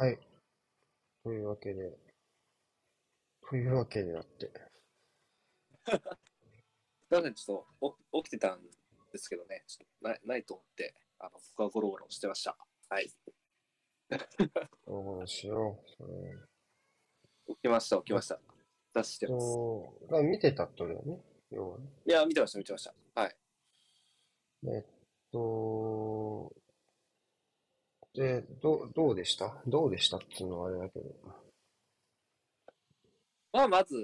はい。というわけで、というわけでだって。すいません、ちょっとお起きてたんですけどね、ちょっとないないと思って、あの僕はゴロゴロしてました。はい。どうしよう。それ起きました、起きました。出してます。と、だから見てたってことだよね？要はね。いや、見てました、見てました。はい。えっと、で、どう、どうでした？どうでしたっていうのはあれだけど。まあ、まず、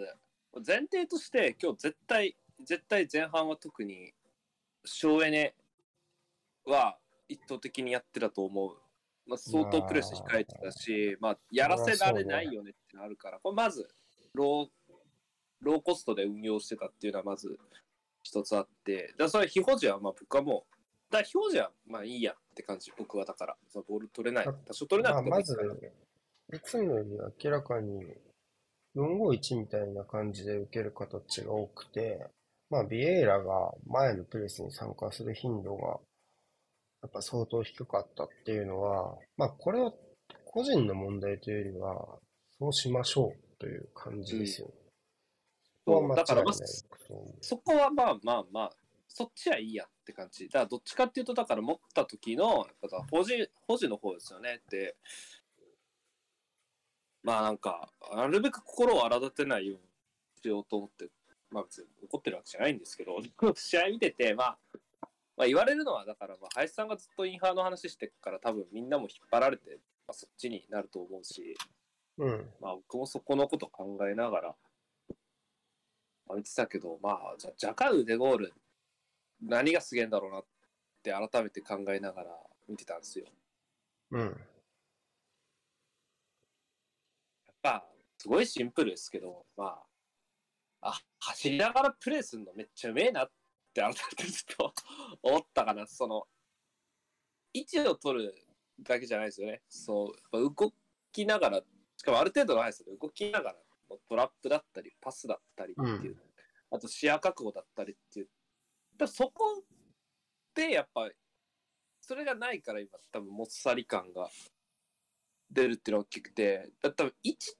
前提として、今日絶対、絶対前半は特に、省エネは一方的にやってたと思う。まあ、相当プレス控えてたし、まあ、やらせられないよねってのあるから、これまず、ロー、ローコストで運用してたっていうのはまず一つあって、だそれ、非保持はまあ僕はもう、だから非保持はまあいいやって感じ、僕はだから、そのボール取れない、多少取れなまあ、くてもいまずいから、いつもより明らかに451みたいな感じで受ける形が多くて、まあ、ビエイラが前のプレスに参加する頻度がやっぱ相当低かったっていうのは、まあ、これは個人の問題というよりは、そうしましょうという感じですよね。そこは間違そこはまあまあまあ、そっちはいいやって感じ。だからどっちかっていうと、だから持った時の、保持、保持の方ですよねって。まあなんか、なるべく心を荒立てないようにしようと思って、まあ別に怒ってるわけじゃないんですけど、試合見てて、まあ、まあ言われるのは、だから、まあ、林さんがずっとインハーの話してっから、多分みんなも引っ張られて、まあ、そっちになると思うし、うん。まあ僕もそこのこと考えながら、まあ見てたけど、まあ、じゃジャカウデゴール、何がすげえんだろうなって改めて考えながら見てたんですよ。うん。やっぱ、すごいシンプルですけど、まあ、あ、走りながらプレーするのめっちゃうめえなって改めてずっと思ったかな。その、位置を取るだけじゃないですよね。そう、やっぱ動きながら、しかもある程度の速さで動きながらのトラップだったり、パスだったりっていう、あと視野確保だったりっていう。だそこでやっぱ、それがないから今多分もっさり感が出るっていうのが大きくて、だ多分位置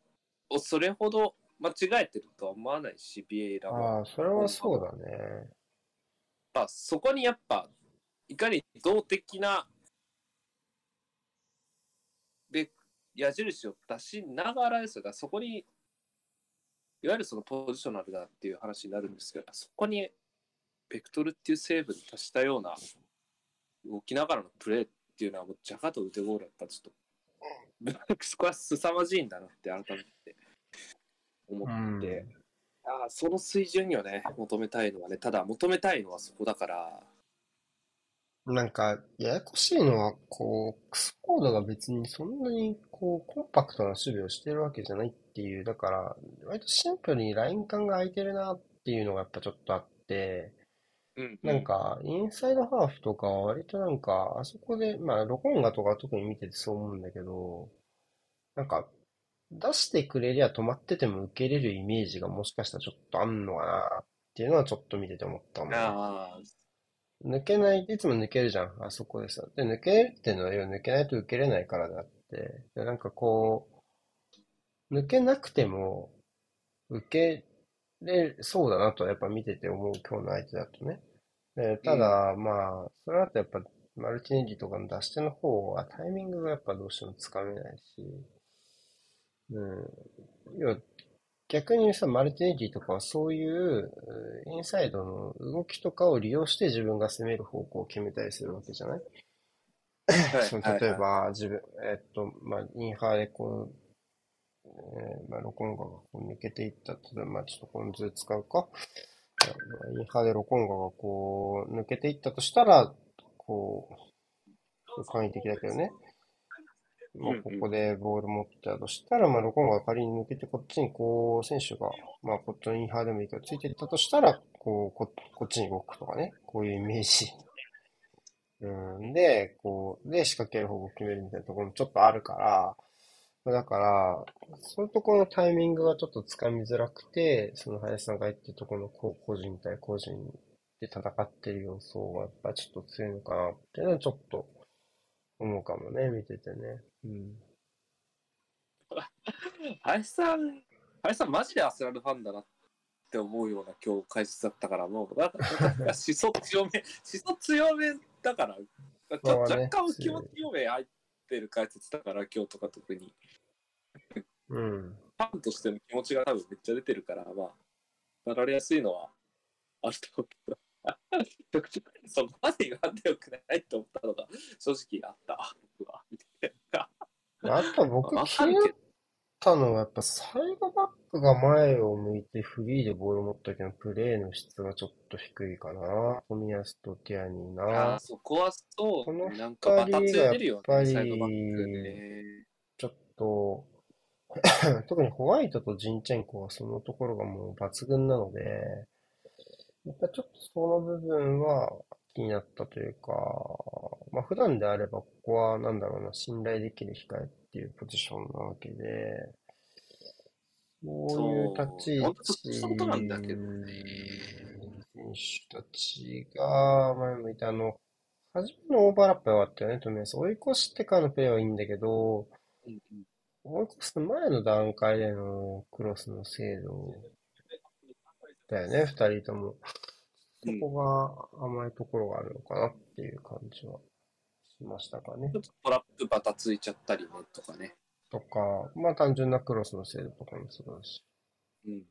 をそれほど間違えてるとは思わないし、ビエイラも。ああ、それはそうだね。まあ、そこにやっぱ、いかに動的な、で、矢印を出しながらですよ。だそこに、いわゆるそのポジショナルだっていう話になるんですけど、そこに、ベクトルっていう成分に達したような、動きながらのプレーっていうのは、もうジャカと腕ゴールやっぱちょっと、そこは凄まじいんだなって改めて思って、ああその水準にはね、求めたいのはね、ただ求めたいのはそこだから、なんか、ややこしいのは、こう、クスコードが別にそんなに、こう、コンパクトな守備をしてるわけじゃないっていう、だから、割とシンプルにライン感が空いてるなっていうのがやっぱちょっとあって、うんなんか、インサイドハーフとかは割となんか、あそこで、まあ、ロコンガとか特に見ててそう思うんだけど、なんか、出してくれりゃ止まってても受けれるイメージがもしかしたらちょっとあんのかなっていうのはちょっと見てて思ったもん抜けない、いつも抜けるじゃん、あそこでさ。で、抜けるっていうのは、要は抜けないと受けれないからであって、で、なんかこう、抜けなくても、受けれそうだなとはやっぱ見てて思う、今日の相手だとね。で、ただ、まあ、それだとやっぱ、マルチネギとかの出し手の方はタイミングがやっぱどうしてもつかめないし、うん。要は、逆にさ、マルティネギとかはそういううインサイドの動きとかを利用して自分が攻める方向を決めたりするわけじゃない？その例えば、自分、えっと、まあ、インハーでこう、えーまあ、ロコンガがこう抜けていった例えば、まあ、ちょっとこの図使うか。インハーでロコンガがこう、抜けていったとしたら、こう、簡易的だけどね。もうここでボール持ってたとしたら、まあ、ロコンガが仮に抜けて、こっちにこう、選手が、まあ、こっちのインハーでもいいけど、ついていったとしたら、こう、こ、こっちに動くとかね。こういうイメージ。うん、で、こう、で、仕掛ける方向を決めるみたいなところもちょっとあるから、だから、そういうところのタイミングがちょっとつかみづらくて、その林さんが言ってるところの個人対個人で戦ってる要素がやっぱちょっと強いのかなっていうのはちょっと思うかもね、見ててね。うん。林さん、林さんマジでアスラルファンだなって思うような今日解説だったから、もう、なんか、思想強め、思想強めだから、ちょ若干気持ち強め入ってる解説だから、今日とか特に。うん。ファンとしての気持ちが多分めっちゃ出てるから、まあ、なられやすいのはあると思うけど。そこまで言わんでよくないと思ったのが正直あった、僕は。あと僕わ気になっかるけど、たのはやっぱサイドバックが前を向いてフリーでボール持った時のプレーの質がちょっと低いかな。冨安とティアニーあなー。そこはそこのう、なんかバタついてるよね、二人がやっぱりサイドバックね。ちょっと、特にホワイトとジンチェンコはそのところがもう抜群なので、やっぱちょっとその部分は気になったというか、まあ普段であればここはなんだろうな、信頼できる控えっていうポジションなわけで、そういう立ち位置そういうことなんだけどね。選手たちが前向いてあの、初めのオーバーラップは良かったよね、とりあえず。追い越してからのプレーはいいんだけど、追い越す前の段階でのクロスの精度だよね、二人とも。そこが甘いところがあるのかなっていう感じはしましたかねちょ。っとトラップバタついちゃったりねとかね。とか、まあ単純なクロスの精度とかもそうだし。うん。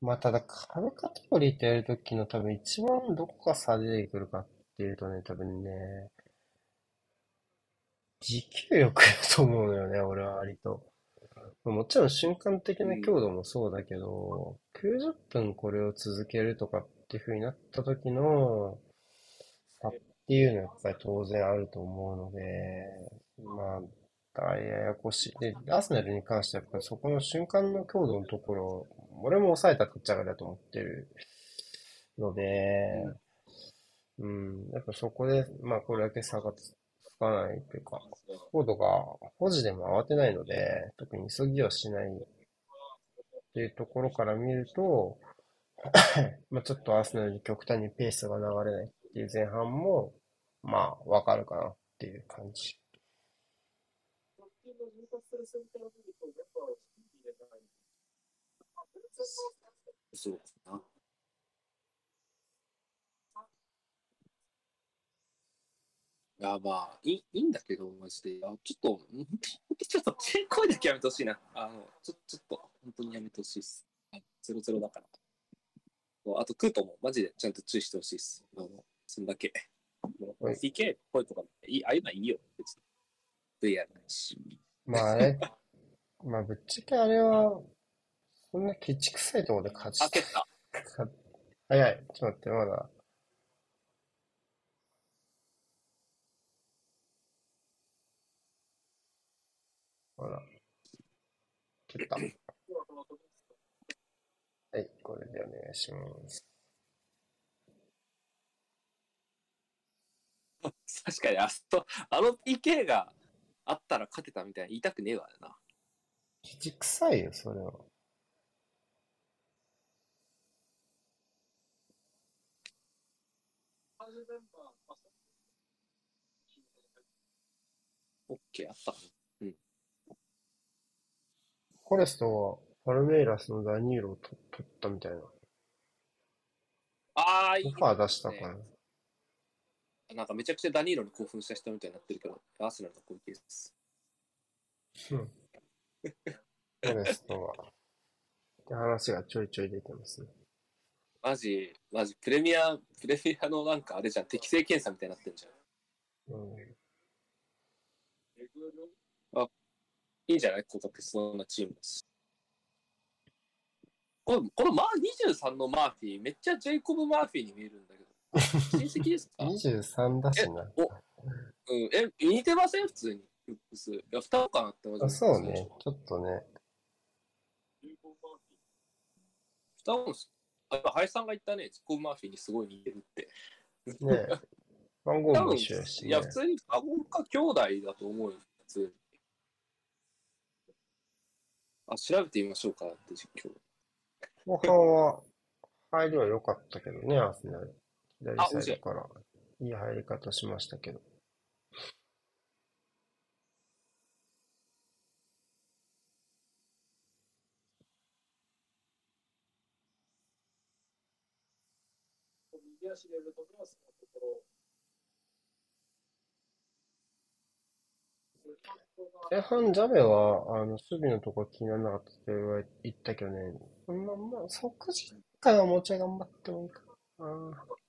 まあただ、カルカテゴリーってやるときの多分一番どこが差出てくるかっていうとね、多分ね、持久力だと思うのよね、俺は割と。もちろん瞬間的な強度もそうだけど、90分これを続けるとかっていう風になった時の差っっていうのはやっぱり当然あると思うので、まあ、大ややこしい。で、アーセナルに関してはやっぱりそこの瞬間の強度のところ、俺も抑えたくっちゃがだと思ってるので、うん、やっぱそこで、まあこれだけ差がつかないというか、コードが保持でも慌てないので、特に急ぎはしないっていうところから見ると、まあちょっとアーセナルに極端にペースが流れないっていう前半も、まあわかるかなっていう感じ。そうかな。いや、まあ、いいいんだけど、マジで。あちょっと、ちょっと、声だけやめてほしいな。あの、ちょちょっと、本当にやめてほしいっす。ゼロゼロだから。あと、クートもマジでちゃんと注意してほしいっす。あの、そんだけ。もうはい PK 声とか、いああいうのはいいよ、別に。VR ないし。まああれ、まあぶっちゃけあれは、そんなケチくさいところで勝ち開けた。早い。ちょっと待って、まだ。まだ。蹴った。はい、これでお願いします。確かに、あそあの PK があったら勝てたみたいに言いたくねえわよな。ケチくさいよ、それは。オッケー、あったかな。フォレストは、パルメイラスのダニーロをと取ったみたいな。ああ、いいオファー出したかな。なんかめちゃくちゃダニーロに興奮した人みたいになってるけど、アーセナルの攻撃です。うん。フォレストは、って話がちょいちょい出てますね。マジ、マジ、プレミア、プレミアのなんかあれじゃん、適正検査みたいになってんじゃん。うん。いいんじゃないここってそんなチームです。この、このマー23のマーフィー、めっちゃジェイコブ・マーフィーに見えるんだけど。親戚ですか？23だしな。うん、え、似てません？普通に。ルックス。いや、双子かなって思あ、そうね。ちょっとね。双子です。あ、今、林さんが言ったね、ジコブ・マーフィーにすごい似て。るって。ね番号も一緒やし、ね。いや、普通に双子か兄弟だと思うよ、普通に。あ、調べて。みましょうかって。実況。後半は、入りは良かったけどね、アーセナル。左サイドからいい入り方しましたけど。前半、ジャベは、あの、守備のとこ気にならなかったって言ったけどね、まあまあ、即時間はもちょい頑張ってもいいかな。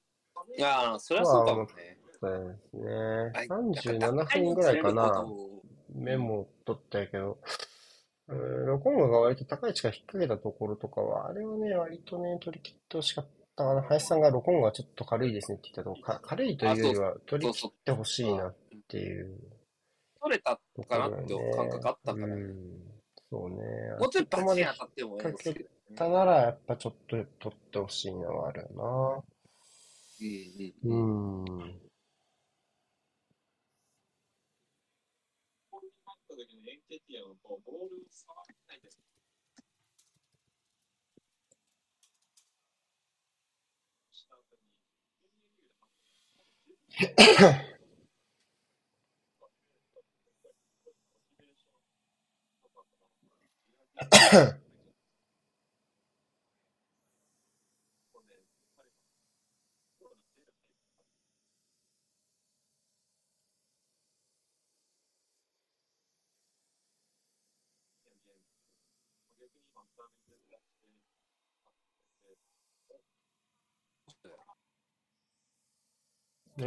いやー、それはそうかもね。そうですね。はい37分ぐらいかな。メモ取ったけど、ロコンガが割と高い位置から引っ掛けたところとかは、あれはね、割とね、取り切ってほしかったかな。林さんがロコンガはちょっと軽いですねって言ったとこか、軽いというよりは取り切ってほしいなっていう取れたかな。って感覚あったから、うん。そうね。もうちょいバチ当たってもいいんですけど、たなら、やっぱちょっと取ってほしいのはあるようんうん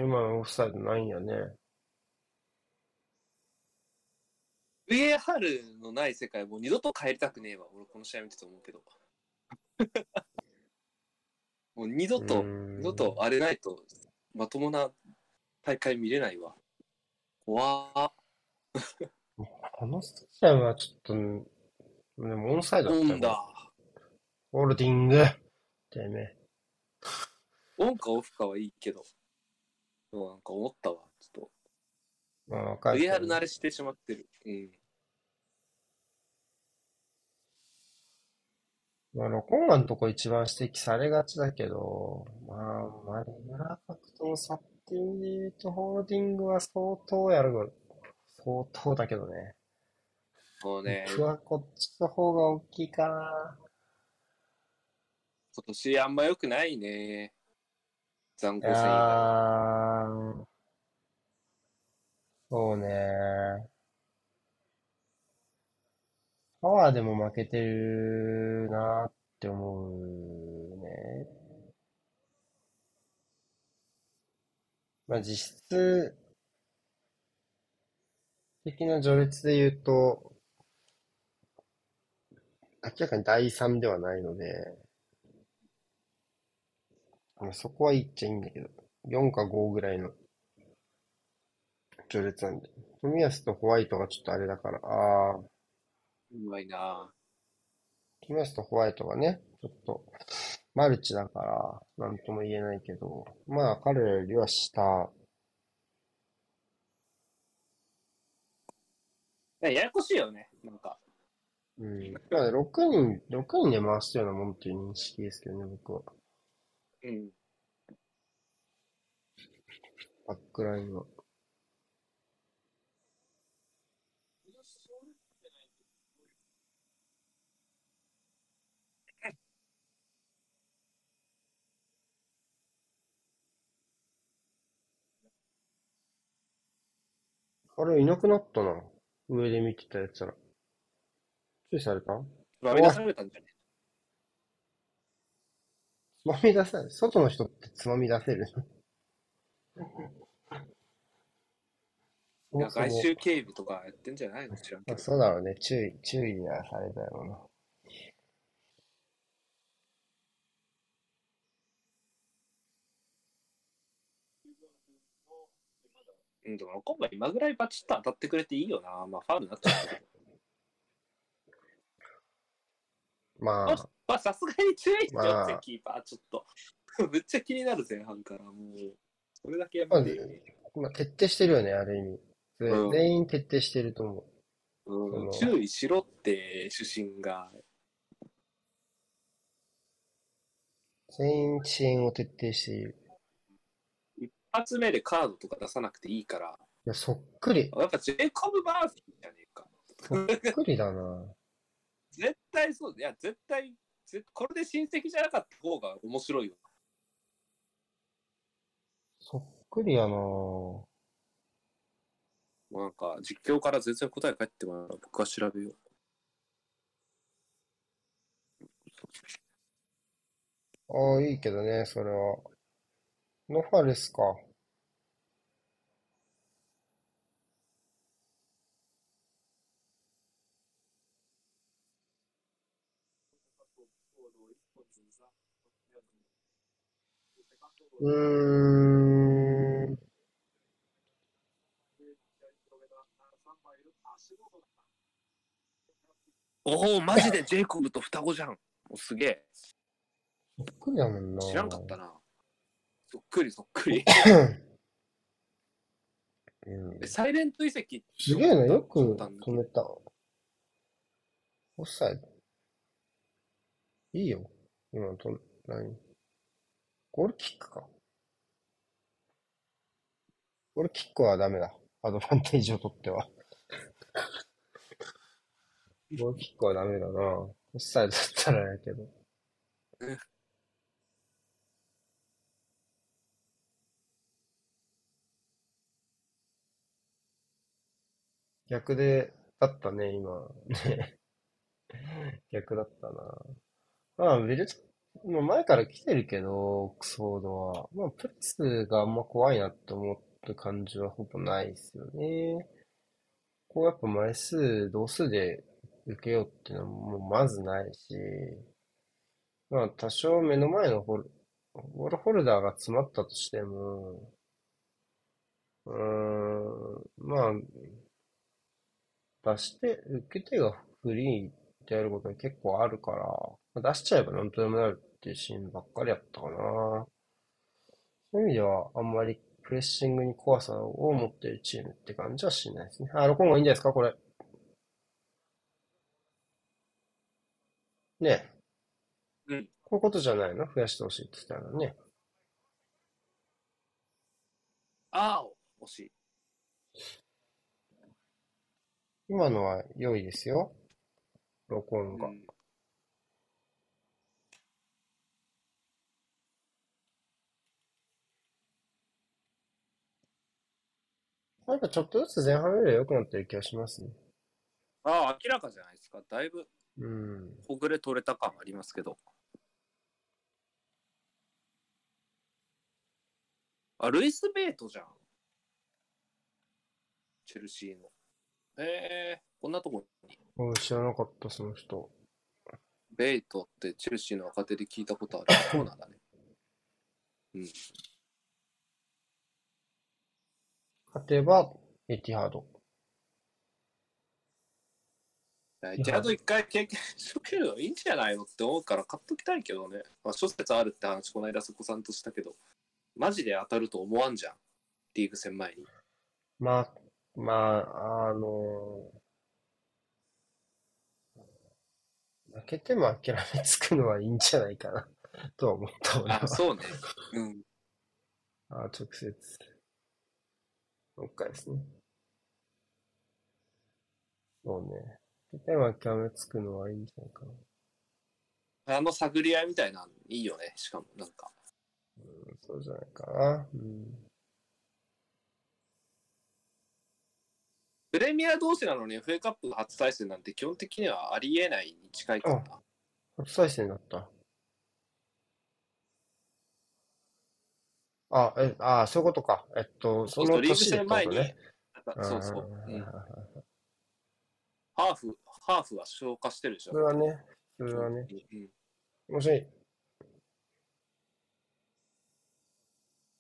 今のオフサイドないんやね。VAR のない世界もう二度と帰りたくねえわ。俺この試合見てて思うけど。もう二度と、うん二度とあれないとまともな大会見れないわ。怖ー このスタジアムはちょっと、でもオンサイドだったよオンだ。ホールディング。てめえ。オンかオフかはいいけど。でもなんか思ったわ。ちょっまあ、わと。かるけど VR 慣れしてしまってる。うん。まあ、ロコンガのとこ一番指摘されがちだけど、まあ、マリムラファクトの差っていう意味で言うと、ホールディングは相当やるわ。相当だけどね。もうね、僕はこっちの方が大きいかな。今年あんま良くないね。残酷戦以外。そうね。パワーでも負けてるなって思うね。まあ実質的な序列で言うと、明らかに第3ではないので、そこは言っちゃいいんだけど、4か5ぐらいの序列なんで。冨安とホワイトがちょっとあれだから、ああ、うまいな冨安とホワイトがね、ちょっとマルチだから、なんとも言えないけど、まあ彼らよりは下。ややこしいよね。なんか。うん。まあ6人、6人で回したようなもんっていう認識ですけどね、僕は。うん。バックラインは。あれ、いなくなったな。上で見てたやつら。注意された？まあ、出されたんじゃねつまみ出せない。外の人ってつまみ出せるそいや外周警備とかやってんじゃないの？知らんけあど。そうだろうね。注意、注意はされたよな。うん、でも今回今ぐらいバチッと当たってくれていいよな。まあ、ファウルになっちゃったけど。まあ、まあ、さすがに注意してまよ、あキーパー、ちょっと。めっちゃ気になる前半から、もう。それだけやまあめてよ。まあ、徹底してるよね、ある意味。でうん全員徹底してると思う。うん、注意しろって主審が。全員遅延を徹底している。一発目でカードとか出さなくていいから。いや、そっくり。やっぱジェイコブ・バーフィーじゃねえか。そっくりだな。絶対そう。いや、絶対、ぜこれで親戚じゃなかった方が面白いわ。そっくりやなぁ。もうなんか、実況から全然答え返ってこないから僕は調べよう。ああ、いいけどね、それは。ノファルスか。うーん。おお、マジでジェイコブと双子じゃん。もうすげえ。そっくりやもんな知らんかったな。そっくりそっくり。うんえサイレント遺跡すげえな、よく止めた。オフサイド。いいよ。今のと、何？ゴールキックか。ゴールキックはダメだ。アドバンテージを取っては。ゴールキックはダメだな。オフサイドだったらやけど。逆で、だったね、今。ね。逆だったな。まあ、ベルト、まあ前から来てるけど、オックスフォードは。まあ、プレスがあんま怖いなって思った感じはほぼないですよね。こうやっぱ枚数、同数で受けようっていうのはもうまずないし、まあ多少目の前のホル、ボールホルダーが詰まったとしても、うーん、まあ、出して、受け手がフリーであることが結構あるから、出しちゃえばなんとでもなるっていうシーンばっかりやったかな。そういう意味では、あんまりプレッシングに怖さを持っているチームって感じはしないですね。あ、録音がいいんじゃないですか、これ。ねえ。うん。こういうことじゃないの？増やしてほしいって言ったらね。ああ、惜しい。今のは良いですよ。録音が。うんなんかちょっとずつ前半よりは良くなってる気がしますね。ああ、明らかじゃないですか。だいぶうん。ほぐれ取れた感ありますけど。あ、ルイス・ベイトじゃん。チェルシーの。へえこんなとこに。俺知らなかった、その人。ベイトってチェルシーの若手で聞いたことある。そうなんだね。うん。勝てば、エティハード。エティハード一回経験しとけるのいいんじゃないのって思うから買っときたいけどね。まあ、諸説あるって話、この間そこさんとしたけど、マジで当たると思わんじゃん。リーグ戦前に。まあ、まあ、あの負けても諦めつくのはいいんじゃないかな、とは思った俺は。あ、そうね。うん。あ、直接。もう一回ですね。そうね。負けても諦めつくのはいいんじゃないかな。あの探り合いみたいなのいいよね。しかも、なんか。うん、そうじゃないかな。うん。プレミア同士なのに FA カップ初対戦なんて基本的にはありえないに近いからな。初対戦だった。あ、え、あ、そういうことか。えっと、そのそうそう、リーグ年でってこ前に、ね。そうそう、うんんハーフ、ハーフは消化してるでしょ。それはね、それはね。うん。もしい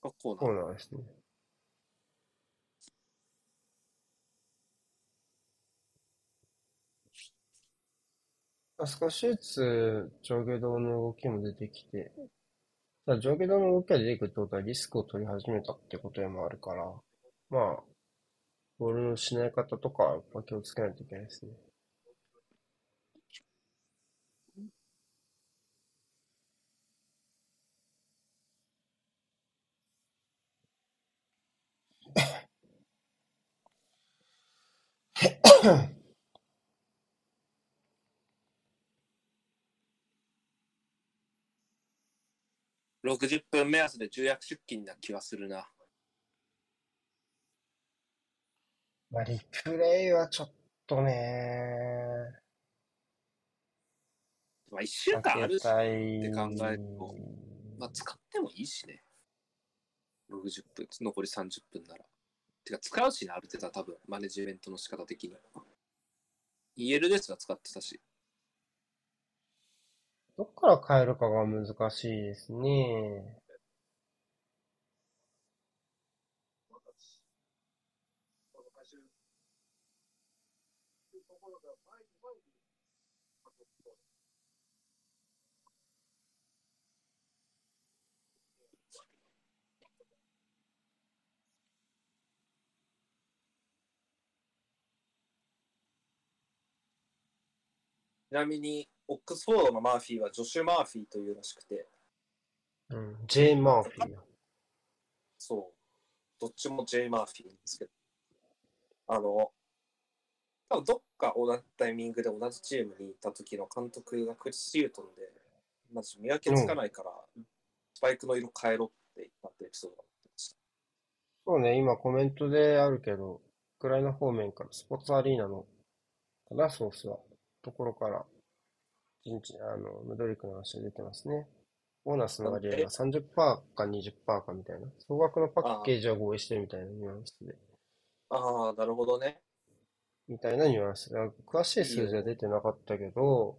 コ学校なーナーですね。あ少しずつ上下動の動きも出てきて、ただ上下動の動きが出てくるってことはリスクを取り始めたってことでもあるから、まあ、ボールの失い方とかやっぱ気をつけないといけないですね。60分目安で重役出勤な気はするな。まあ、リプレイはちょっとね。まあ、1週間あるしって考えると、まあ、使ってもいいしね。60分、残り30分なら。てか、使うしね、ある程度は多分、マネジメントの仕方的に。EL ですら使ってたし。どっから変えるかが難しいですね。ちなみに、オックスフォードのマーフィーはジョシュ・マーフィーというらしくて、うん。ジェイ・マーフィーや。そう。どっちも J・ マーフィーなんですけど。あの、多分どっか同じタイミングで同じチームにいた時の監督がクリス・ヒュートンで、まず見分けつかないから、スパイクの色変えろって言ったってエピソードがあってました。そうね、今コメントであるけど、ウクライナ方面からスポーツアリーナの、かな、ソースは、ところから、陣地、あの、ムドリックの話が出てますね。ボーナスの割合が30%か20%かみたいな。総額のパッケージは合意してるみたいなニュアンスで。ああ、なるほどね。みたいなニュアンスで。詳しい数字は出てなかったけど、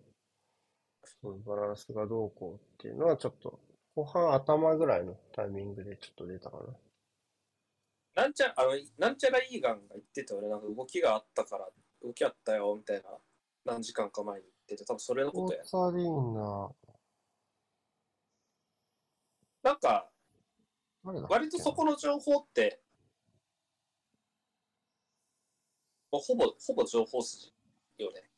そうバランスがどうこうっていうのはちょっと、後半頭ぐらいのタイミングでちょっと出たかな。なんちゃ、あの、なんちゃらイーガンが言ってたよね。なんか動きがあったから、動きあったよ、みたいな、何時間か前に言ってて、多分それのことやー。ツアリーナ、なんか、割とそこの情報って、ほぼ、ほぼ情報筋よね。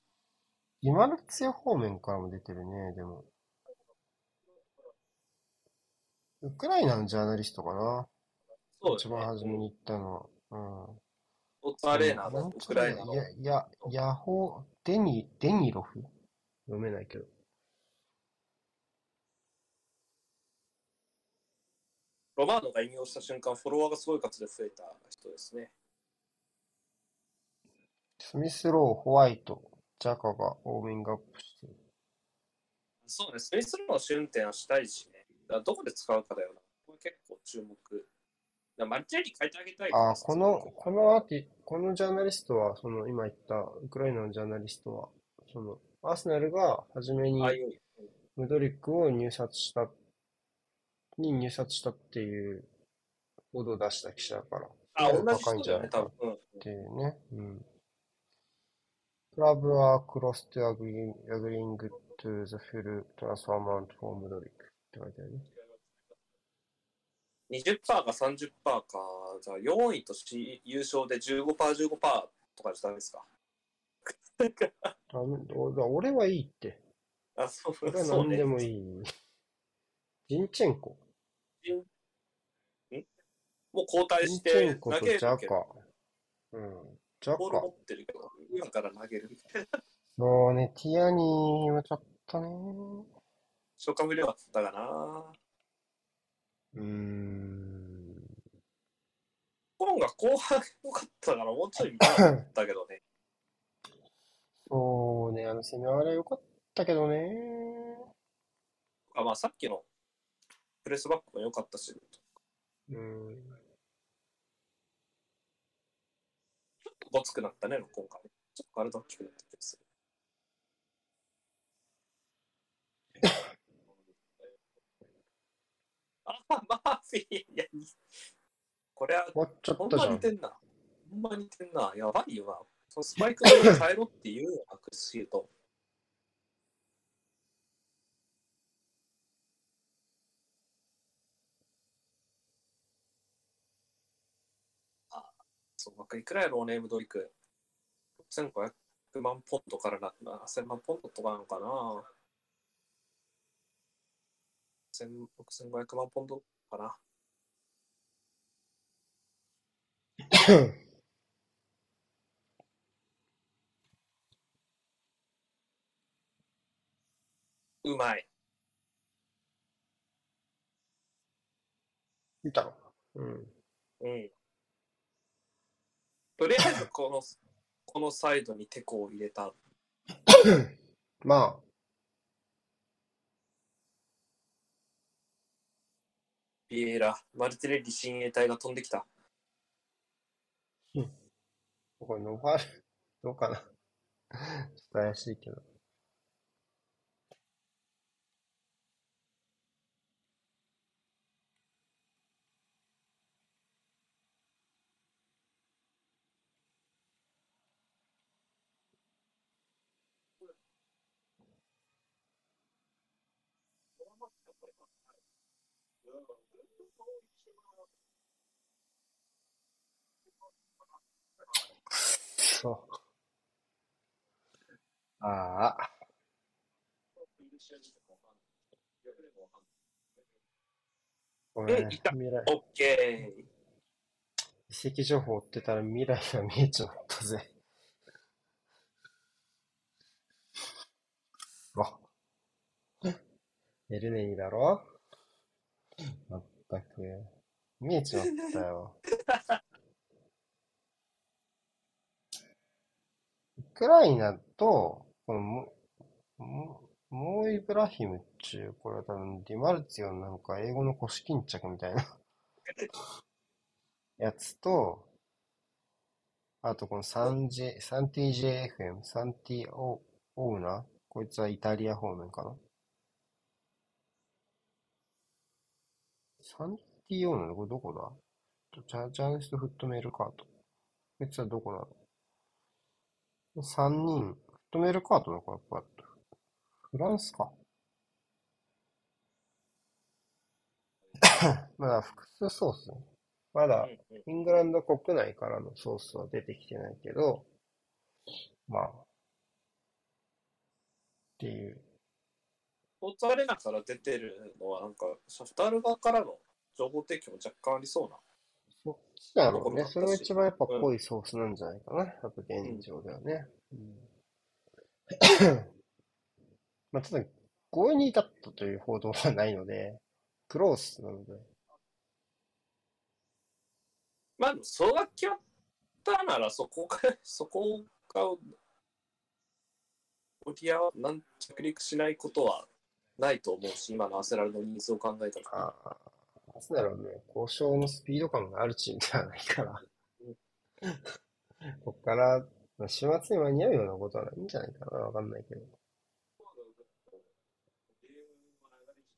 今の強方面からも出てるね、でも。ウクライナのジャーナリストかな。一番そうよね。初めに言ったのは。うん。スポーツアレーナのウクライナのいや、いや、ヤホー、デニ、デニロフ読めないけど。ロマーノが引用した瞬間、フォロワーがすごい数で増えた人ですね。スミスロー、ホワイト、ジャカがウォーミングアップしてる。そうね、スミスローの試運転はしたいしね。だからどこで使うかだよな。これ結構注目。マルチェリ変えてあげたいあ、この、このアーティ、このジャーナリストは、その、今言った、ウクライナのジャーナリストは、その、アーセナルが初めにムドリックを入札した、に入札したっていう報道を出した記者だから、あ、同じ高いんじゃないかっていうね。うん。クラブはクロス to agreeing, agreeing to the full transfer amount for ムドリックって書いてあるね。20%か30%か、じゃあ4位とし優勝で15%、15%とかじゃダメですか？ダメ、おだ俺はいいって。あ、そう、俺はそうね何で。もいい。ジンチェンコ。もう交代ジンチしてェンコと投げるジャけど、カ。うん。ジャカボール持。ってるけど、今から投げるみたいな。そうね、ティアニーはちょっとね。消化不良だったかな。うーん。本が後半良かったから、もうちょい見たかったけどね。そうね、あの攻め割れ良かったけどね。あまあ、さっきのプレスバックも良かったし、ちうん。ょっとごつくなったね、今回。ちょっと体大きくなった気がする。あ、マーフィー。いや、これは、ほんっとじゃん。ま似てんな。ほんま似てんな。やばいよな。そのスパイクの色変えろって言うよな、クリスシート。あ、そう、いくらやろうね、ムドリク。6500万ポンドからな、7000万ポンドとかなのかな。6500万ポンドかな。うまい。見たの？うん。うん。とりあえずこの、このサイドにテコを入れた。まあ、ビエイラ、マルティネッリ親衛隊が飛んできた。これノファール、どうかな。ちょっと怪しいけど。そう。ああ、ごめん。えいた未来、オッケー。遺跡情報追ってたら未来が見えちゃったぜ。わ。エルネイだろ？まったく。見えちまったよ。ウクライナと、このモ、モモーイブラヒムっちゅう、これは多分ディマルツィオンなんか英語の腰巾着みたいな やつと、あとこの 3J、3TJFM、3T オオウナこいつはイタリア方面かな？3T オウナー？これどこだ？ジャ、ジャーナリストフットメールカート。こいつはどこなの ?3 人、トメールカートだからやっぱ、フランスか。まだ複数ソース。まだイングランド国内からのソースは出てきてないけど、まあ、っていう。スポーツアレナから出てるのは、なんか、シャフタール側からの情報提供も若干ありそうな。そっちだろうね。それが一番やっぱ濃いソースなんじゃないかな。やっぱ現状ではね。うん まあ、ただ、合意に至ったという報道はないので、クロースなので、まあ、そうが決まったなら、そこが、そこが、オリアはなん着陸しないことはないと思うし、今のアセラルのニーズを考えたら。ああ、なんだろうね、交渉のスピード感があるチームではないから、こっから、まあ、週末に間に合うようなことはないんじゃないかな、わかんないけど。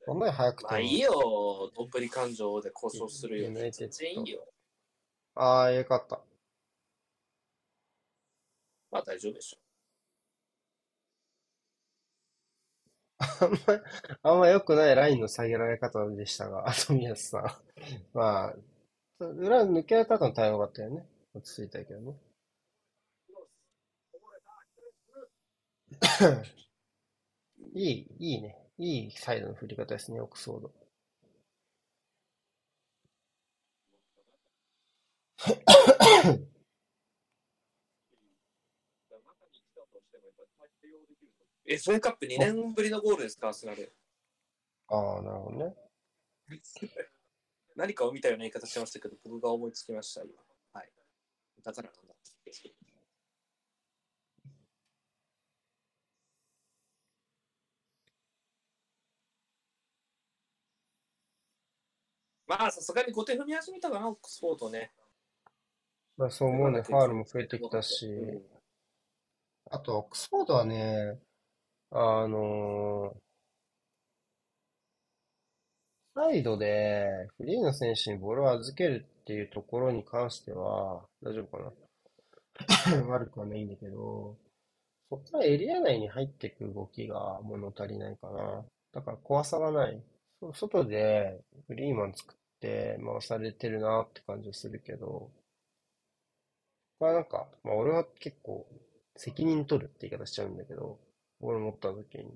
そんなに早くてもまあいいよ、どんぶり感情で交渉するよりユナイテッド全然いいよ。ああ、よかった。まあ大丈夫でしょ。あんま、あんま良くないラインの下げられ方でしたが、富安さん。まあ、裏抜けられた後の対応があったよね。落ち着いたけどね。いい、いいね。いいサイドの振り方ですね、オックスフォード。うん、FA カップ2年ぶりのゴールですか、アーセナル。ああ、なるほどね。何かを見たような言い方してましたけど、僕が思いつきました、今。はい。だからなんだ。まあ、さすがに5点踏み始めたかな、オックスフォードね。まあそう思うね。ファールも増えてきたし。うんあと、オックスフォードはね、あのーサイドでフリーの選手にボールを預けるっていうところに関しては、大丈夫かな？悪くはないんだけど、そこからエリア内に入っていく動きが物足りないかな。だから怖さがない。外でフリーマン作って回されてるなって感じはするけど、これはなんか、まあ俺は結構責任取るって言い方しちゃうんだけど、ボール持った時に、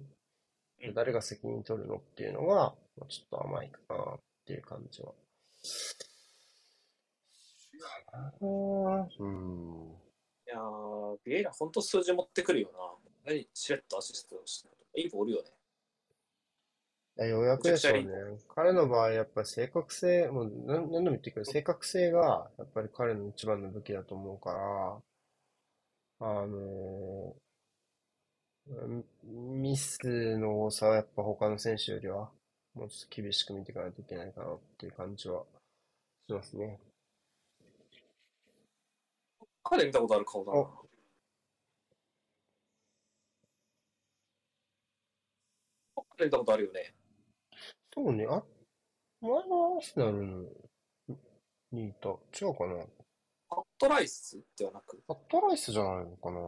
で誰が責任取るのっていうのが、まあ、ちょっと甘いかなっていう感じは。うん。いやー、ビエイラ、本当数字持ってくるよな。何、しれっとアシストしてるいいボールよね。いや、ようやくでしょうね。彼の場合、やっぱり正確性、もう何何度も言ってるけど、正確性が、やっぱり彼の一番の武器だと思うから、あのーミスの多さはやっぱ他の選手よりは、もうちょっと厳しく見ていかないといけないかなっていう感じはしますね。彼見たことある顔だな。お彼見たことあるよね。そうね、あ、前のアーセナルのにいた。違うかなパットライスではなく、パットライスじゃないのかな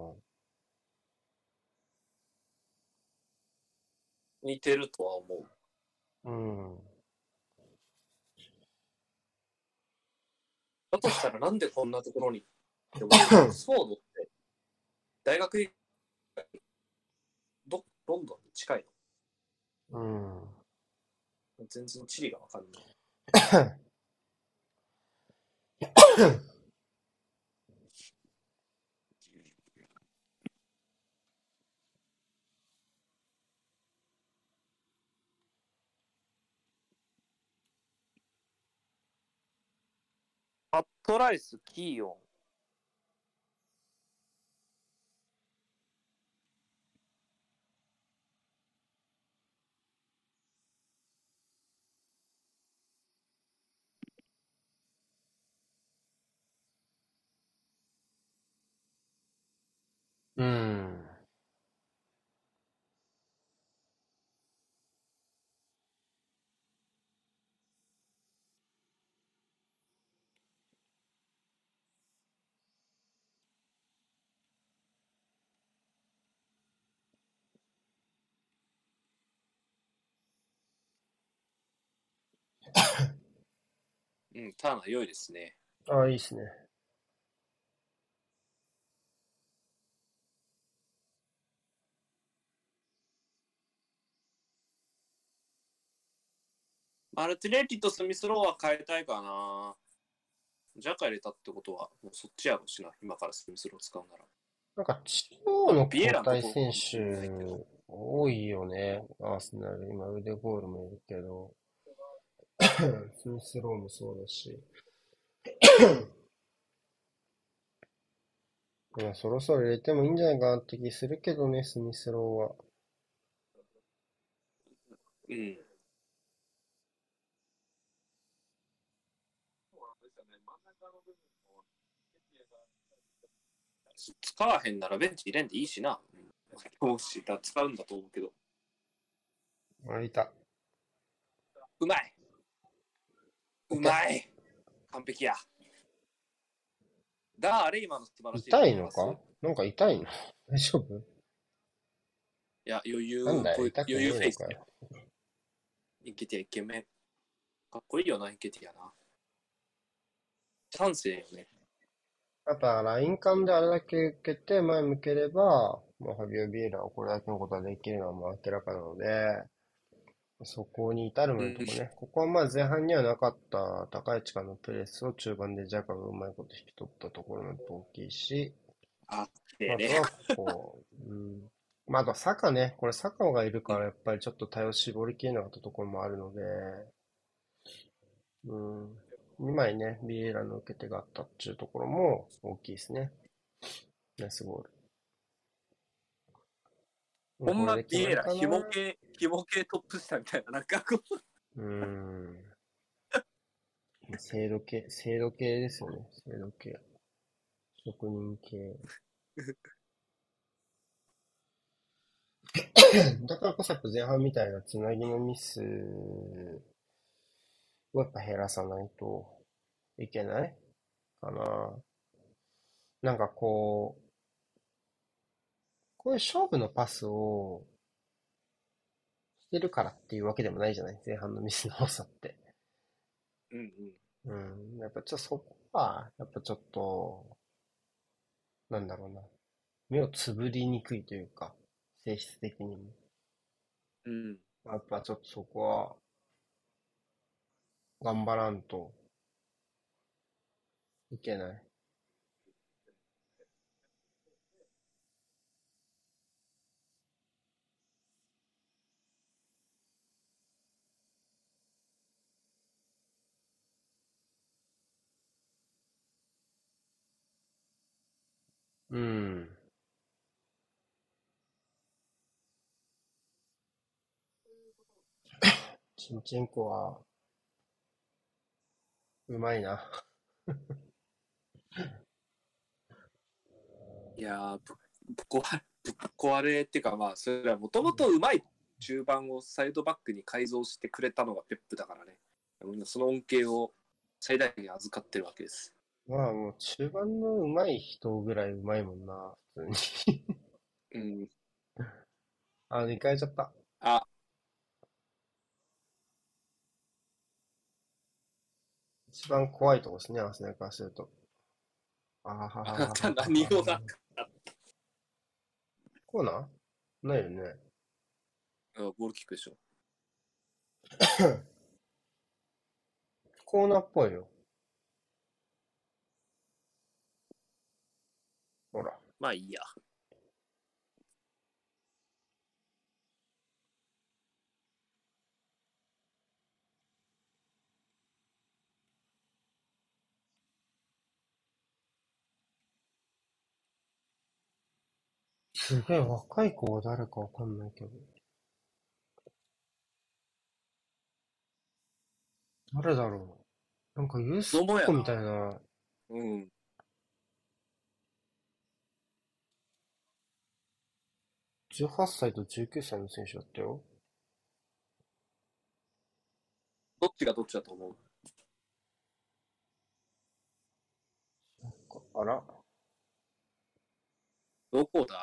似てるとは思う。うん。だとしたらなんでこんなところにでもオックスフォードって 大学どロンドンに近いうん。全然地理がわかんない。パットライス、キーオン。うん。うん、ターナー良いですね。ああ、いいっすね。マルティネッリとスミスローは変えたいかな。ジャカ入れたってことは、もうそっちやろうしな、今からスミスロー使うなら。なんか中央の交代選手多いよね。アーセナル。今腕ゴールもいるけど。スミスローもそうだし。いや、そろそろ入れてもいいんじゃないかなって気するけどね、スミスローは。うん。使わへんならベンチ入れんでいいしな。うん教師が使うんだと思うけど。あ、いた。うまいうまい完璧や。だあれ今の素晴らしい。痛いのか？なんか痛いの？大丈夫？いや、余裕、なんだ痛く余裕フェイス。イケティアイケメン。かっこいいよな、イケティアな。賛成よね。やっぱライン間であれだけ受けて前向ければ、もうファビオ・ビエラはこれだけのことができるのはもう明らかなので、そこに至るまでのとこね、ここはまあ前半にはなかった高い力のプレスを中盤でジャカがうまいこと引き取ったところの大きいし、あ、あでとね。はこう、うん。まあ、あとはサカね、これサカがいるからやっぱりちょっと対応絞りきれなかったところもあるので、うん。2枚ね、ビエイラの受け手があったっていうところも大きいですね。ナイスゴール。ほんまビエラ、紐系、紐系トップ下みたいな、なんかこう。うーん。制度系、制度系ですよね。制度系。職人系。だからこそやっぱ前半みたいなつなぎのミスをやっぱ減らさないといけないかな。なんかこう、こういう勝負のパスをしてるからっていうわけでもないじゃない？前半のミスの多さって。うんうん。うん。やっぱちょっとそこは、やっぱちょっと、なんだろうな。目をつぶりにくいというか、性質的にも。うん。やっぱちょっとそこは、頑張らんといけない。うん。チンチンコは、うまいな。いやー、ぶぶっ壊れ、ぶっ壊れっていうか、まあ、それはもともとうまい中盤をサイドバックに改造してくれたのがペップだからね。みんなその恩恵を最大限預かってるわけです。まあもう中盤のうまい人ぐらいうまいもんな、普通に。うん。あ、2回ちゃった。あ、一番怖いとこですね、アーセナルからすると。あははははあなた何をなコーナーないよね。ボールキックでしょ。コーナーっぽいよ。ほら。まあいいや。すげえ若い子は誰かわかんないけど。誰だろう。なんかユースっ子みたいな。うん。18歳と19歳の選手だったよ。どっちがどっちだと思う？あら。どこだ？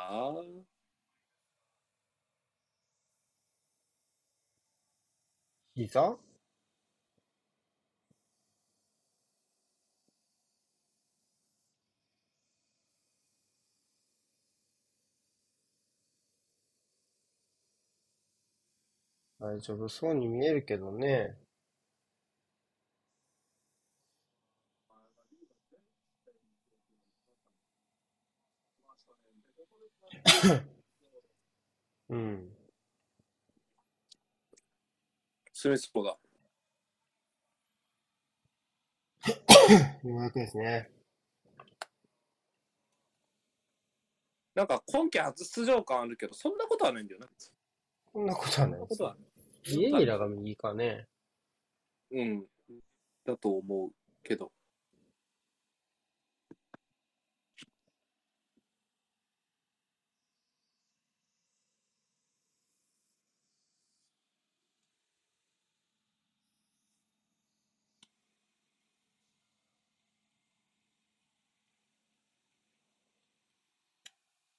膝？大丈夫そうに見えるけどね。うん。スミスポだ。ようやくですね。なんか今季初出場感あるけど、そんなことはないんだよな。そんなことはないです。イエイラが右かね。うん。だと思うけど。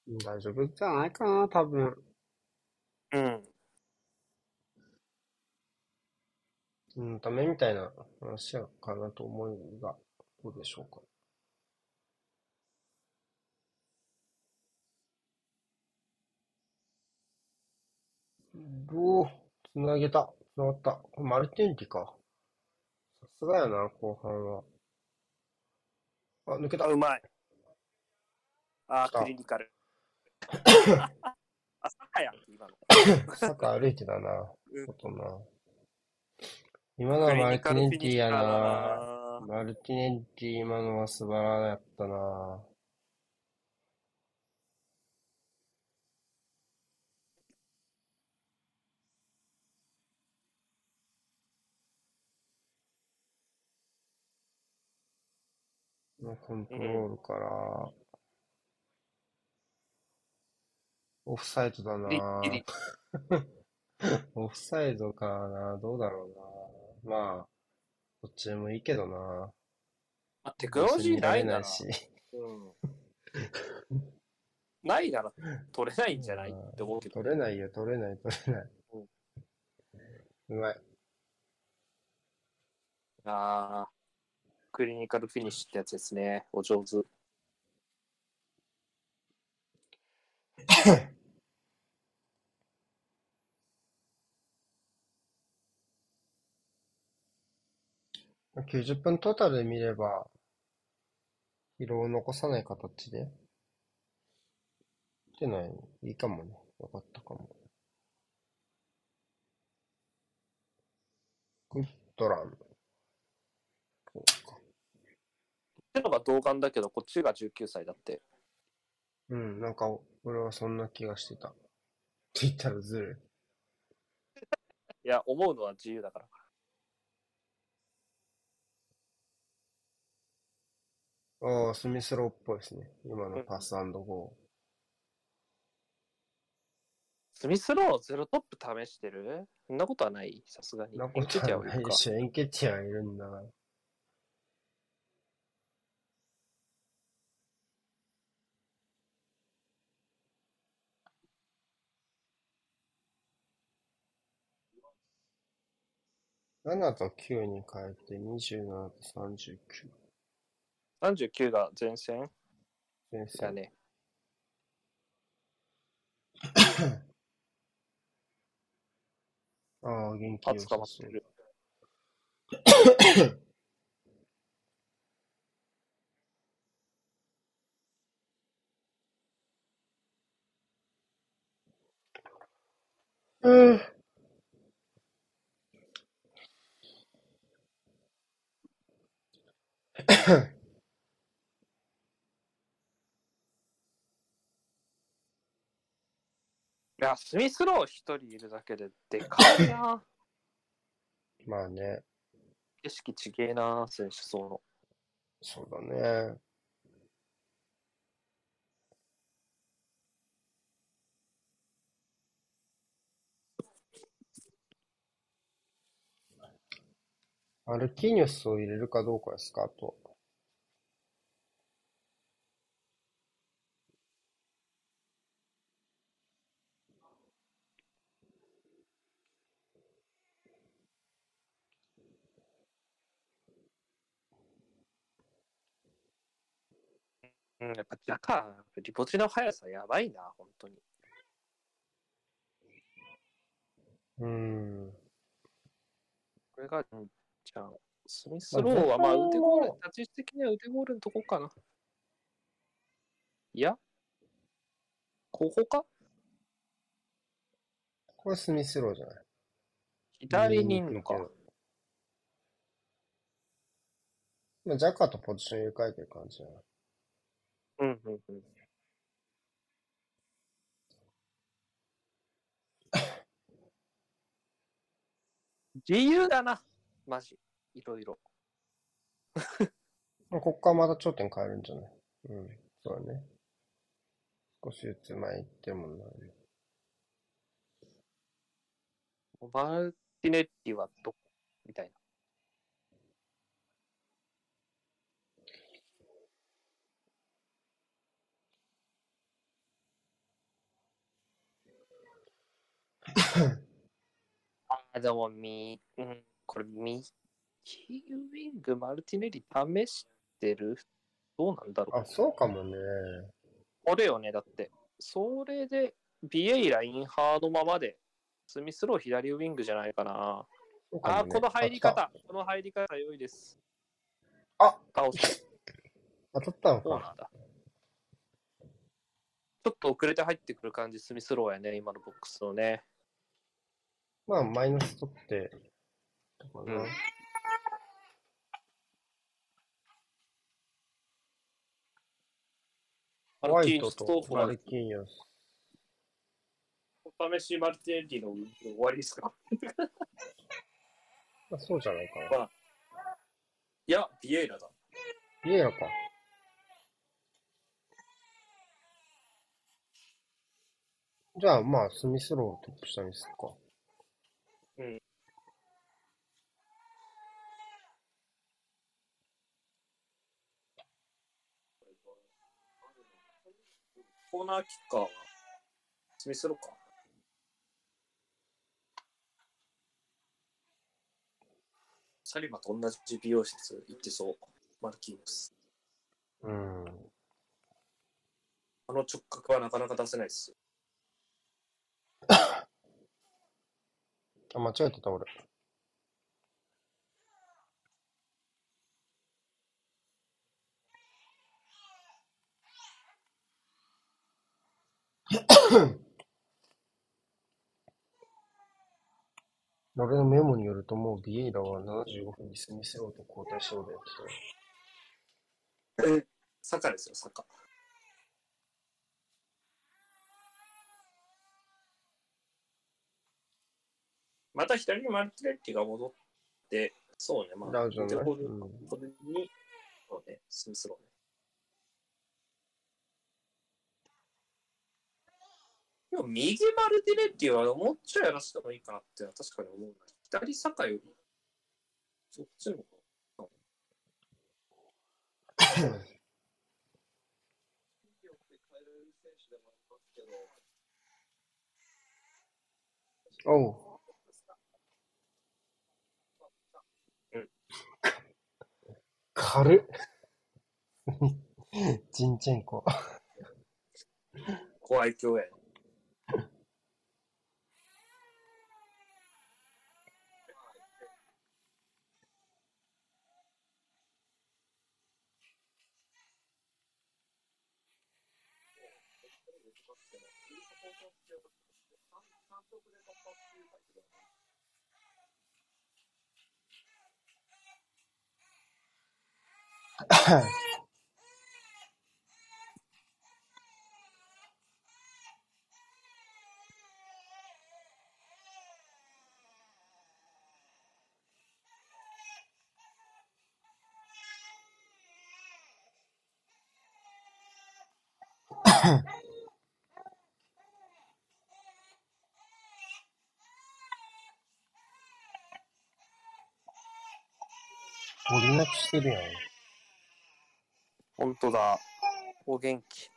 大丈夫じゃないかな、多分。うん。うん、ためみたいな話やかなと思うが、どうでしょうか。どう？つなげた。つながった。これマルテンティか。さすがやな、後半は。あ、抜けた。うまい。あクリニカル。あ、サカやん、今の。サッカー歩いてたな。うん外な。今のはマルティネンティやな。な。マルティネンティ今のは素晴らやったな。コントロールから、オフサイドだな。ギリ オフサイドかな。どうだろうな。まあ、どっちでもいいけどな。あテクノロジーないなら。うん、ないなら取れないんじゃない？って思うけど。取れないよ、取れない、取れない。うまい。ああ、クリニカルフィニッシュってやつですね。お上手。90分トータルで見れば、疲労を残さない形で、ってのはいいかもね。よかったかも。グッドラン。そうか。ってのが童顔だけど、こっちが19歳だって。うん、なんか、俺はそんな気がしてた。って言ったらずるい や、思うのは自由だから。ああ、スミスローっぽいですね。今のパスゴスミスローゼロトップ試してる？そんなことはない？さすがー。に。なことはないでしょ。エンケティアいるんだから。7と9に変えて27と39。39が前線？先生。だね。ああ、元気あ、よ捕まさそう。ってる。うん。いや、スミスロー一人いるだけででかいな。まあね、景色ちげえな、選手層の。そうだね。アルキーニョスを入れるかどうかですか、あと。うん、やっぱジャカ、リポチの速さやばいな、本当に。うーん。これが、うんじゃあ、スミスローはまあ腕ゴール、立ち位置的には腕ゴールのとこかな。いや、ここか？これスミスローじゃない？左にいんのか。まあ、ジャカとポジション入れ替えてる感じじゃない？うんうんうん。自由だな、マジ。いろいろ。まあ、ここからまた頂点変えるんじゃない？うん、そうだね。少しずつ前行ってもなる。マルティネッリはどこ？みたいな。あ、でも、み、うん、これ、右ウィング、マルティネリ試してる？どうなんだろうあ、そうかもね。これよね、だって。それで、ビエイラ、インハーのままで、スミスロー左ウィングじゃないかな。あー、そうかもねこの入り方、この入り方良いです。あ倒して、当たったのか。コーナーだ。ちょっと遅れて入ってくる感じ、スミスローやね、今のボックスのね。まあ、マイナス取って、とかなうんホワイトととマルキーニョス。お試しマルティネリの終わりですか？ま あ、そうじゃないかな。いや、ビエイラだ。ビエラか。じゃあ、まあ、スミスローをトップ下にするか。うん。コーナーキッカーは、スミスローか。サリマと同じ美容室行ってそう。マルキーノス。うん。あの直角はなかなか出せないです。あ、間違えてた、俺。俺のメモによるともうビエイラは75分にスミスローと交代しようだよってえ、坂ですよ、坂。また左にマルティレッティが戻って、そうね、まあ、ダウジョンねれに、そうね、スミスローね。でも右マルティレッティはもうちょいやらせてもいいかなって確かに思うな。左坂より、そっちの方が。おう。うん軽っ。ジンチェンコ。怖い共演。ボリ泣きしてるやん。本当だ。お元気。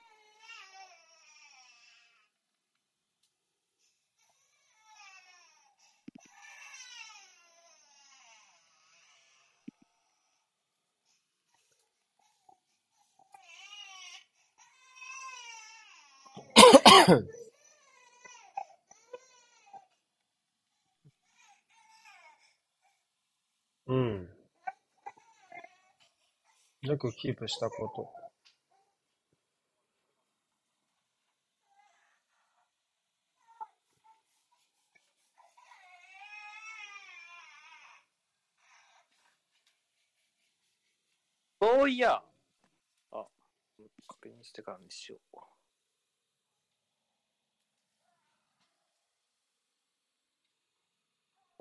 うん。よくキープしたこと。そういや。あ、確認してからにしよ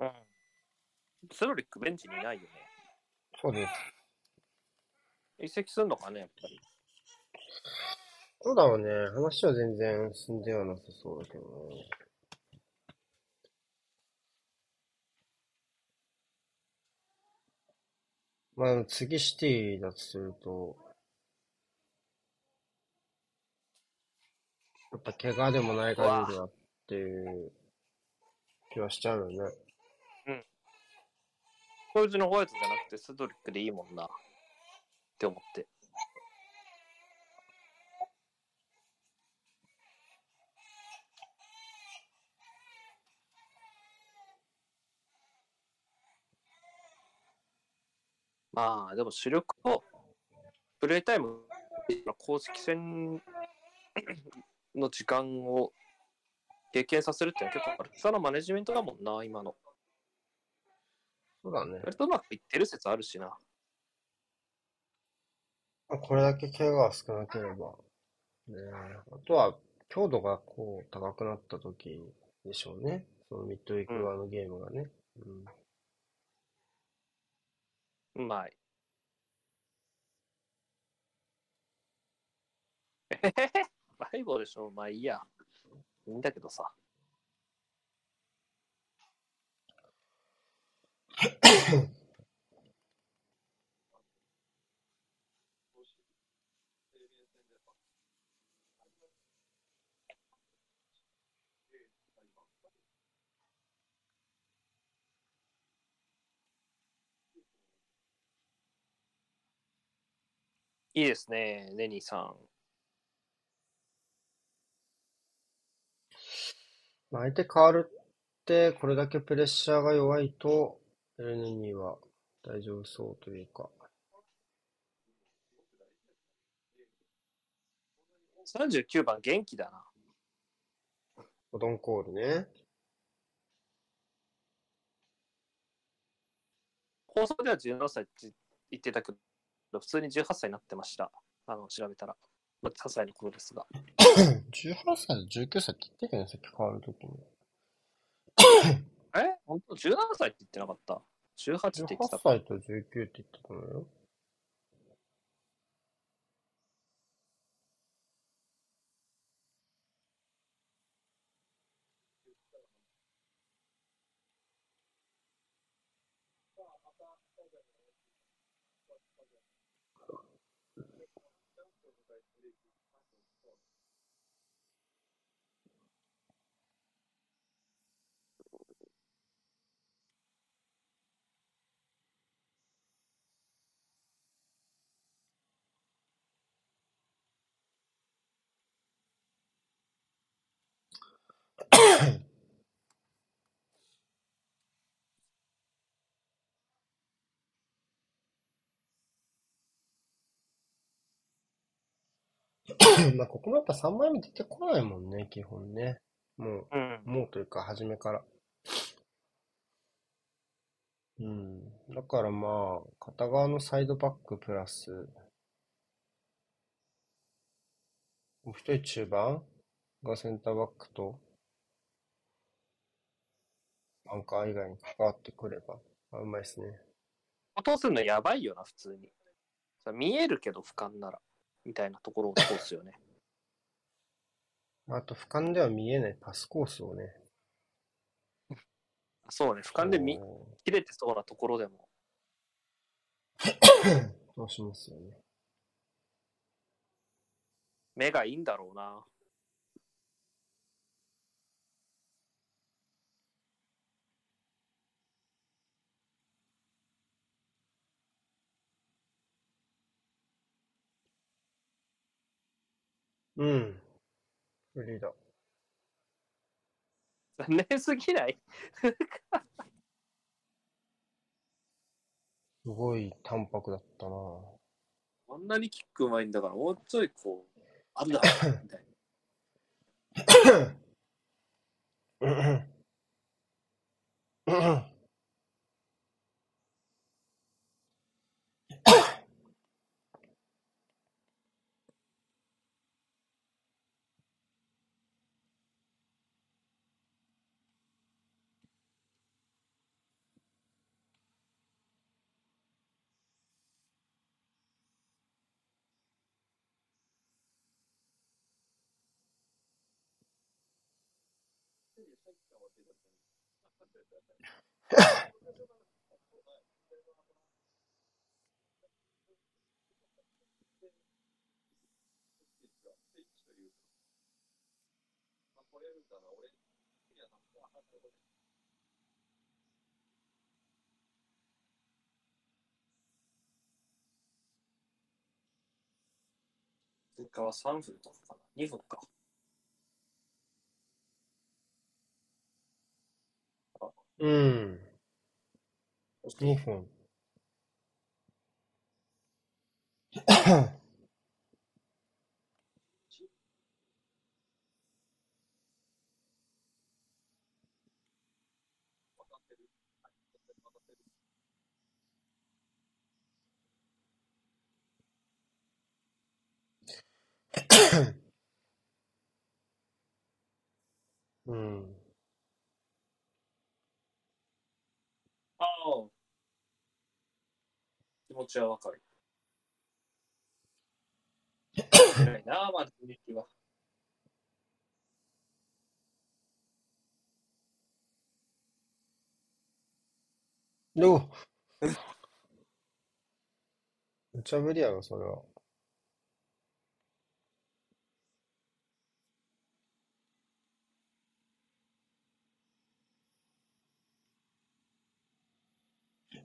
う。うん。セロリックベンチにいないよね。そうです。移籍すんのかね、やっぱり。そうだろうね。話は全然進んではなさそうだけどね。まあ、次シティだとすると、やっぱ怪我でもない限りはっていう気はしちゃうよね。こいつのホワイトじゃなくてセドリックでいいもんな。って思って。まあ、でも主力を、プレイタイム、公式戦の時間を経験させるっていうのは結構、バルサのマネジメントだもんな、今の。そうだね。割とうまくいってる説あるしな。まあこれだけ怪我が少なければ。ねあとは、強度がこう高くなった時でしょうね。そのミッドウィーク側のゲームがね。うんうまい。えへへへ、バイボでしょ、まあいいや。いいんだけどさ。いいですね、ネニーさん。まあ相手変わるって、これだけプレッシャーが弱いと、エルネニーは大丈夫そうというか。39番元気だな。オドンコールね。放送では17歳って言ってたけど、普通に18歳になってました。あの、調べたら。まあ、些細なことですが。18歳、19歳って言ってたよね、さっき変わるときに。え？本当？17歳って言ってなかった ?18 って言って18た。歳と19って言ってたのよ。まあ、ここもやっぱ3枚目出てこないもんね、基本ね。もうんう、。もうというか、初めから。うん。だからまあ、片側のサイドバックプラス、もう一人中盤？がセンターバックと、アンカー以外に関わってくれば、あうまいですね。落とすのやばいよな、普通に。さ見えるけど俯瞰なら。みたいなところを通すよね。あと、俯瞰では見えないパスコースをね。そうね、俯瞰で見こ切れてそうなところでも。う通しますよね。目がいいんだろうな。うん。フリーだ。残念すぎない？すごい淡白だったな。あんなにキックうまいんだから、もうちょいこう、あんだ みたいう んうん追加は3分とかかな。2分か。うん。2分。うん。ああ。気持ちはわかる。偉いな、まだ雰囲気は。お 無茶ぶりやろ、それは。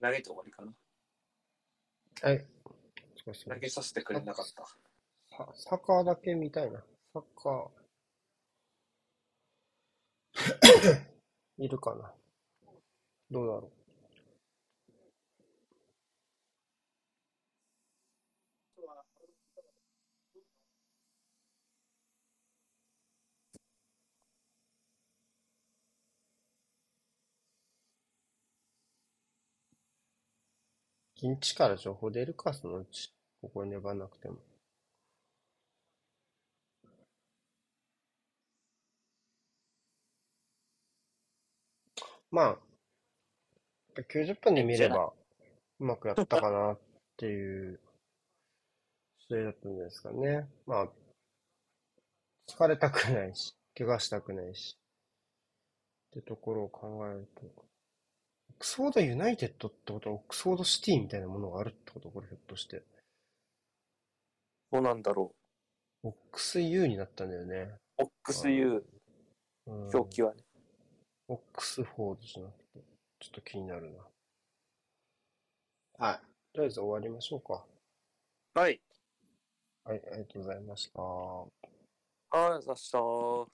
投げて終わりかな。はい。少し投げさせてくれなかった。ササッカーだけ見たいな。サッカー。いるかな。どうだろう。現地から情報出るか、そのうち。ここに粘らなくても。まあ、90分で見れば、うまくやったかなっていう試合だったんですかね。まあ、疲れたくないし、怪我したくないし、ってところを考えると、クスフォードユナイテッドってことは、オックスフォードシティみたいなものがあるってことこれひょっとして。どうなんだろオックス U になったんだよね。う。オックス U うん表記はね。オックスフォードじゃなくて、ちょっと気になるな。はい。とりあえず終わりましょうか。はい。はい、ありがとうございました。ありがとうございました。